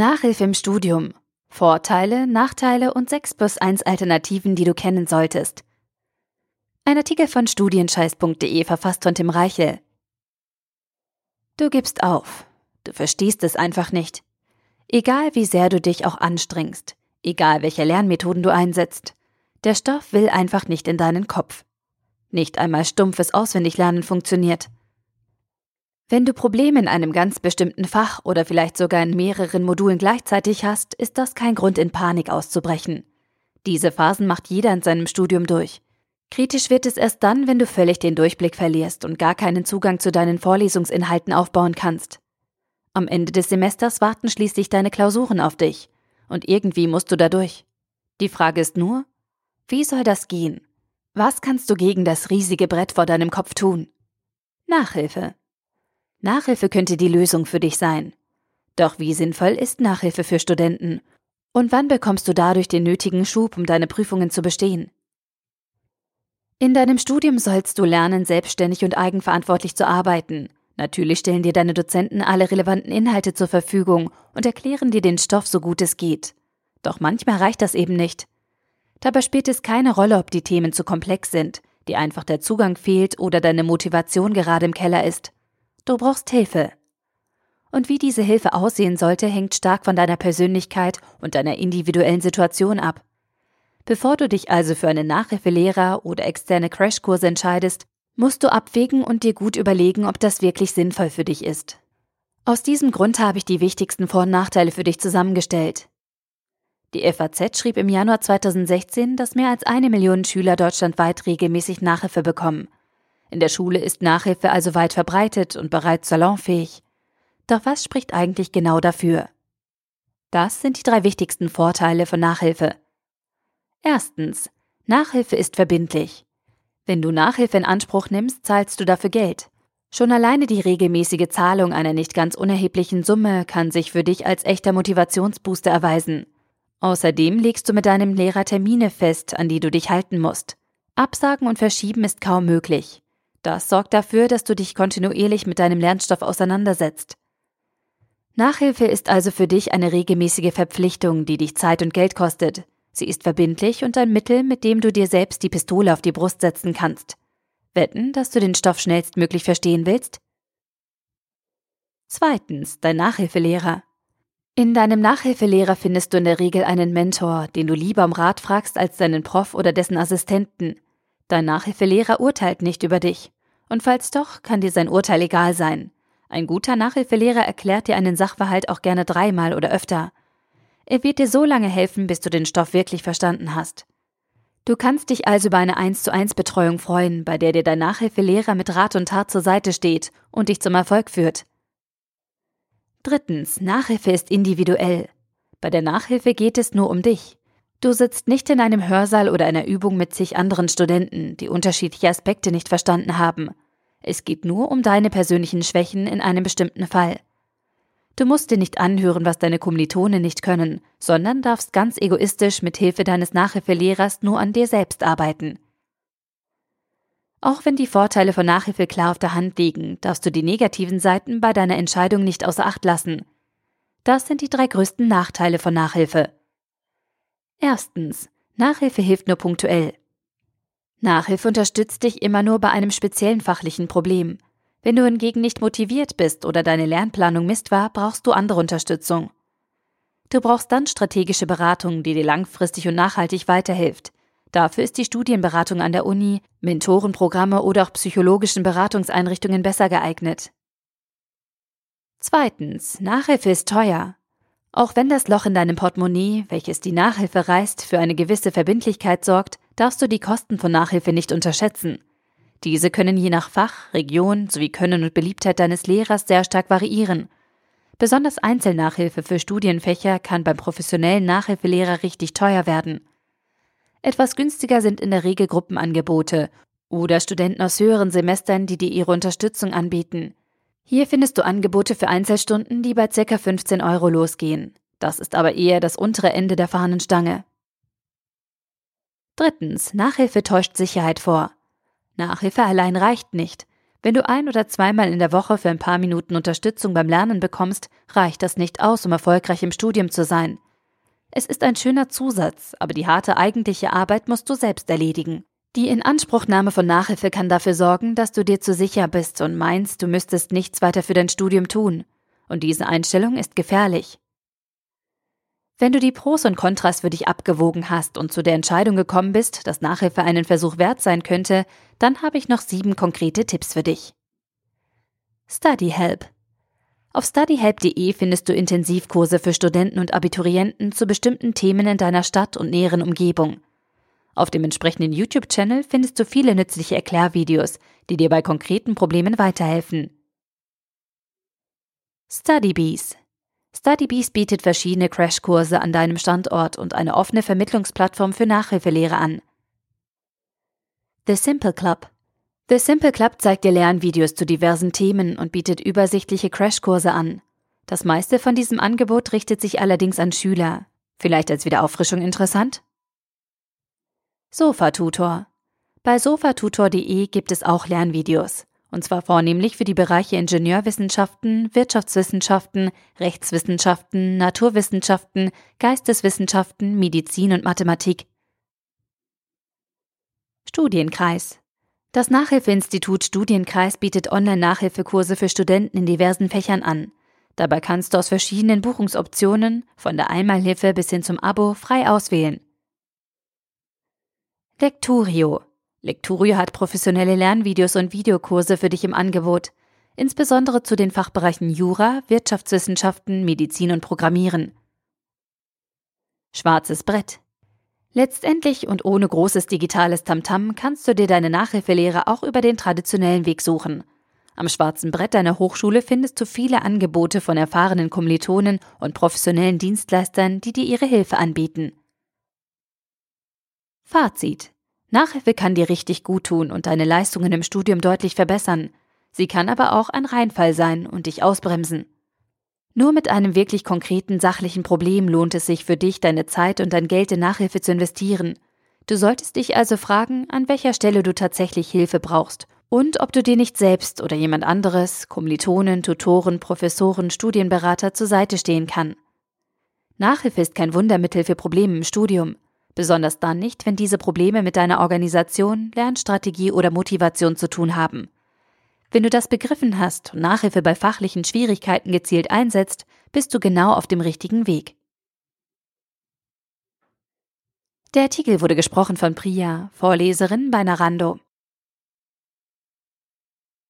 Nachhilfe im Studium. Vorteile, Nachteile und 6 plus 1 Alternativen, die du kennen solltest. Ein Artikel von studienscheiß.de verfasst von Tim Reichel. Du gibst auf. Du verstehst es einfach nicht. Egal wie sehr du dich auch anstrengst, egal welche Lernmethoden du einsetzt, der Stoff will einfach nicht in deinen Kopf. Nicht einmal stumpfes Auswendiglernen funktioniert. Wenn du Probleme in einem ganz bestimmten Fach oder vielleicht sogar in mehreren Modulen gleichzeitig hast, ist das kein Grund, in Panik auszubrechen. Diese Phasen macht jeder in seinem Studium durch. Kritisch wird es erst dann, wenn du völlig den Durchblick verlierst und gar keinen Zugang zu deinen Vorlesungsinhalten aufbauen kannst. Am Ende des Semesters warten schließlich deine Klausuren auf dich. Und irgendwie musst du da durch. Die Frage ist nur, wie soll das gehen? Was kannst du gegen das riesige Brett vor deinem Kopf tun? Nachhilfe. Nachhilfe könnte die Lösung für dich sein. Doch wie sinnvoll ist Nachhilfe für Studenten? Und wann bekommst du dadurch den nötigen Schub, um deine Prüfungen zu bestehen? In deinem Studium sollst du lernen, selbstständig und eigenverantwortlich zu arbeiten. Natürlich stellen dir deine Dozenten alle relevanten Inhalte zur Verfügung und erklären dir den Stoff so gut es geht. Doch manchmal reicht das eben nicht. Dabei spielt es keine Rolle, ob die Themen zu komplex sind, dir einfach der Zugang fehlt oder deine Motivation gerade im Keller ist. Du brauchst Hilfe. Und wie diese Hilfe aussehen sollte, hängt stark von deiner Persönlichkeit und deiner individuellen Situation ab. Bevor du dich also für einen Nachhilfelehrer oder externe Crashkurse entscheidest, musst du abwägen und dir gut überlegen, ob das wirklich sinnvoll für dich ist. Aus diesem Grund habe ich die wichtigsten Vor- und Nachteile für dich zusammengestellt. Die FAZ schrieb im Januar 2016, dass mehr als eine Million Schüler deutschlandweit regelmäßig Nachhilfe bekommen – in der Schule ist Nachhilfe also weit verbreitet und bereits salonfähig. Doch was spricht eigentlich genau dafür? Das sind die drei wichtigsten Vorteile von Nachhilfe. Erstens. Nachhilfe ist verbindlich. Wenn du Nachhilfe in Anspruch nimmst, zahlst du dafür Geld. Schon alleine die regelmäßige Zahlung einer nicht ganz unerheblichen Summe kann sich für dich als echter Motivationsbooster erweisen. Außerdem legst du mit deinem Lehrer Termine fest, an die du dich halten musst. Absagen und Verschieben ist kaum möglich. Das sorgt dafür, dass du dich kontinuierlich mit deinem Lernstoff auseinandersetzt. Nachhilfe ist also für dich eine regelmäßige Verpflichtung, die dich Zeit und Geld kostet. Sie ist verbindlich und ein Mittel, mit dem du dir selbst die Pistole auf die Brust setzen kannst. Wetten, dass du den Stoff schnellstmöglich verstehen willst? Zweitens, dein Nachhilfelehrer. In deinem Nachhilfelehrer findest du in der Regel einen Mentor, den du lieber um Rat fragst als deinen Prof oder dessen Assistenten. Dein Nachhilfelehrer urteilt nicht über dich. Und falls doch, kann dir sein Urteil egal sein. Ein guter Nachhilfelehrer erklärt dir einen Sachverhalt auch gerne dreimal oder öfter. Er wird dir so lange helfen, bis du den Stoff wirklich verstanden hast. Du kannst dich also über eine 1 zu 1 Betreuung freuen, bei der dir dein Nachhilfelehrer mit Rat und Tat zur Seite steht und dich zum Erfolg führt. Drittens, Nachhilfe ist individuell. Bei der Nachhilfe geht es nur um dich. Du sitzt nicht in einem Hörsaal oder einer Übung mit zig anderen Studenten, die unterschiedliche Aspekte nicht verstanden haben. Es geht nur um deine persönlichen Schwächen in einem bestimmten Fall. Du musst dir nicht anhören, was deine Kommilitonen nicht können, sondern darfst ganz egoistisch mit Hilfe deines Nachhilfelehrers nur an dir selbst arbeiten. Auch wenn die Vorteile von Nachhilfe klar auf der Hand liegen, darfst du die negativen Seiten bei deiner Entscheidung nicht außer Acht lassen. Das sind die drei größten Nachteile von Nachhilfe. Erstens. Nachhilfe hilft nur punktuell. Nachhilfe unterstützt dich immer nur bei einem speziellen fachlichen Problem. Wenn du hingegen nicht motiviert bist oder deine Lernplanung Mist war, brauchst du andere Unterstützung. Du brauchst dann strategische Beratung, die dir langfristig und nachhaltig weiterhilft. Dafür ist die Studienberatung an der Uni, Mentorenprogramme oder auch psychologischen Beratungseinrichtungen besser geeignet. Zweitens, Nachhilfe ist teuer. Auch wenn das Loch in deinem Portemonnaie, welches die Nachhilfe reißt, für eine gewisse Verbindlichkeit sorgt, darfst du die Kosten von Nachhilfe nicht unterschätzen. Diese können je nach Fach, Region sowie Können und Beliebtheit deines Lehrers sehr stark variieren. Besonders Einzelnachhilfe für Studienfächer kann beim professionellen Nachhilfelehrer richtig teuer werden. Etwas günstiger sind in der Regel Gruppenangebote oder Studenten aus höheren Semestern, die dir ihre Unterstützung anbieten. Hier findest du Angebote für Einzelstunden, die bei ca. 15 Euro losgehen. Das ist aber eher das untere Ende der Fahnenstange. Drittens, Nachhilfe täuscht Sicherheit vor. Nachhilfe allein reicht nicht. Wenn du ein oder zweimal in der Woche für ein paar Minuten Unterstützung beim Lernen bekommst, reicht das nicht aus, um erfolgreich im Studium zu sein. Es ist ein schöner Zusatz, aber die harte eigentliche Arbeit musst du selbst erledigen. Die Inanspruchnahme von Nachhilfe kann dafür sorgen, dass du dir zu sicher bist und meinst, du müsstest nichts weiter für dein Studium tun. Und diese Einstellung ist gefährlich. Wenn du die Pros und Kontras für dich abgewogen hast und zu der Entscheidung gekommen bist, dass Nachhilfe einen Versuch wert sein könnte, dann habe ich noch sieben konkrete Tipps für dich. Study Help. Auf studyhelp.de findest du Intensivkurse für Studenten und Abiturienten zu bestimmten Themen in deiner Stadt und näheren Umgebung. Auf dem entsprechenden YouTube-Channel findest du viele nützliche Erklärvideos, die dir bei konkreten Problemen weiterhelfen. StudyBees StudyBees bietet verschiedene Crashkurse an deinem Standort und eine offene Vermittlungsplattform für Nachhilfelehre an. The Simple Club The Simple Club zeigt dir Lernvideos zu diversen Themen und bietet übersichtliche Crashkurse an. Das meiste von diesem Angebot richtet sich allerdings an Schüler. Vielleicht als Wiederauffrischung interessant? Sofatutor. Bei sofatutor.de gibt es auch Lernvideos. Und zwar vornehmlich für die Bereiche Ingenieurwissenschaften, Wirtschaftswissenschaften, Rechtswissenschaften, Naturwissenschaften, Geisteswissenschaften, Medizin und Mathematik. Studienkreis. Das Nachhilfeinstitut Studienkreis bietet Online-Nachhilfekurse für Studenten in diversen Fächern an. Dabei kannst du aus verschiedenen Buchungsoptionen, von der Einmalhilfe bis hin zum Abo, frei auswählen. Lecturio. Lecturio hat professionelle Lernvideos und Videokurse für dich im Angebot, insbesondere zu den Fachbereichen Jura, Wirtschaftswissenschaften, Medizin und Programmieren. Schwarzes Brett. Letztendlich und ohne großes digitales Tamtam kannst du dir deine Nachhilfelehre auch über den traditionellen Weg suchen. Am schwarzen Brett deiner Hochschule findest du viele Angebote von erfahrenen Kommilitonen und professionellen Dienstleistern, die dir ihre Hilfe anbieten. Fazit. Nachhilfe kann dir richtig gut tun und deine Leistungen im Studium deutlich verbessern. Sie kann aber auch ein Reinfall sein und dich ausbremsen. Nur mit einem wirklich konkreten sachlichen Problem lohnt es sich für dich, deine Zeit und dein Geld in Nachhilfe zu investieren. Du solltest dich also fragen, an welcher Stelle du tatsächlich Hilfe brauchst und ob du dir nicht selbst oder jemand anderes, Kommilitonen, Tutoren, Professoren, Studienberater zur Seite stehen kann. Nachhilfe ist kein Wundermittel für Probleme im Studium. Besonders dann nicht, wenn diese Probleme mit deiner Organisation, Lernstrategie oder Motivation zu tun haben. Wenn du das begriffen hast und Nachhilfe bei fachlichen Schwierigkeiten gezielt einsetzt, bist du genau auf dem richtigen Weg. Der Artikel wurde gesprochen von Priya, Vorleserin bei Narando.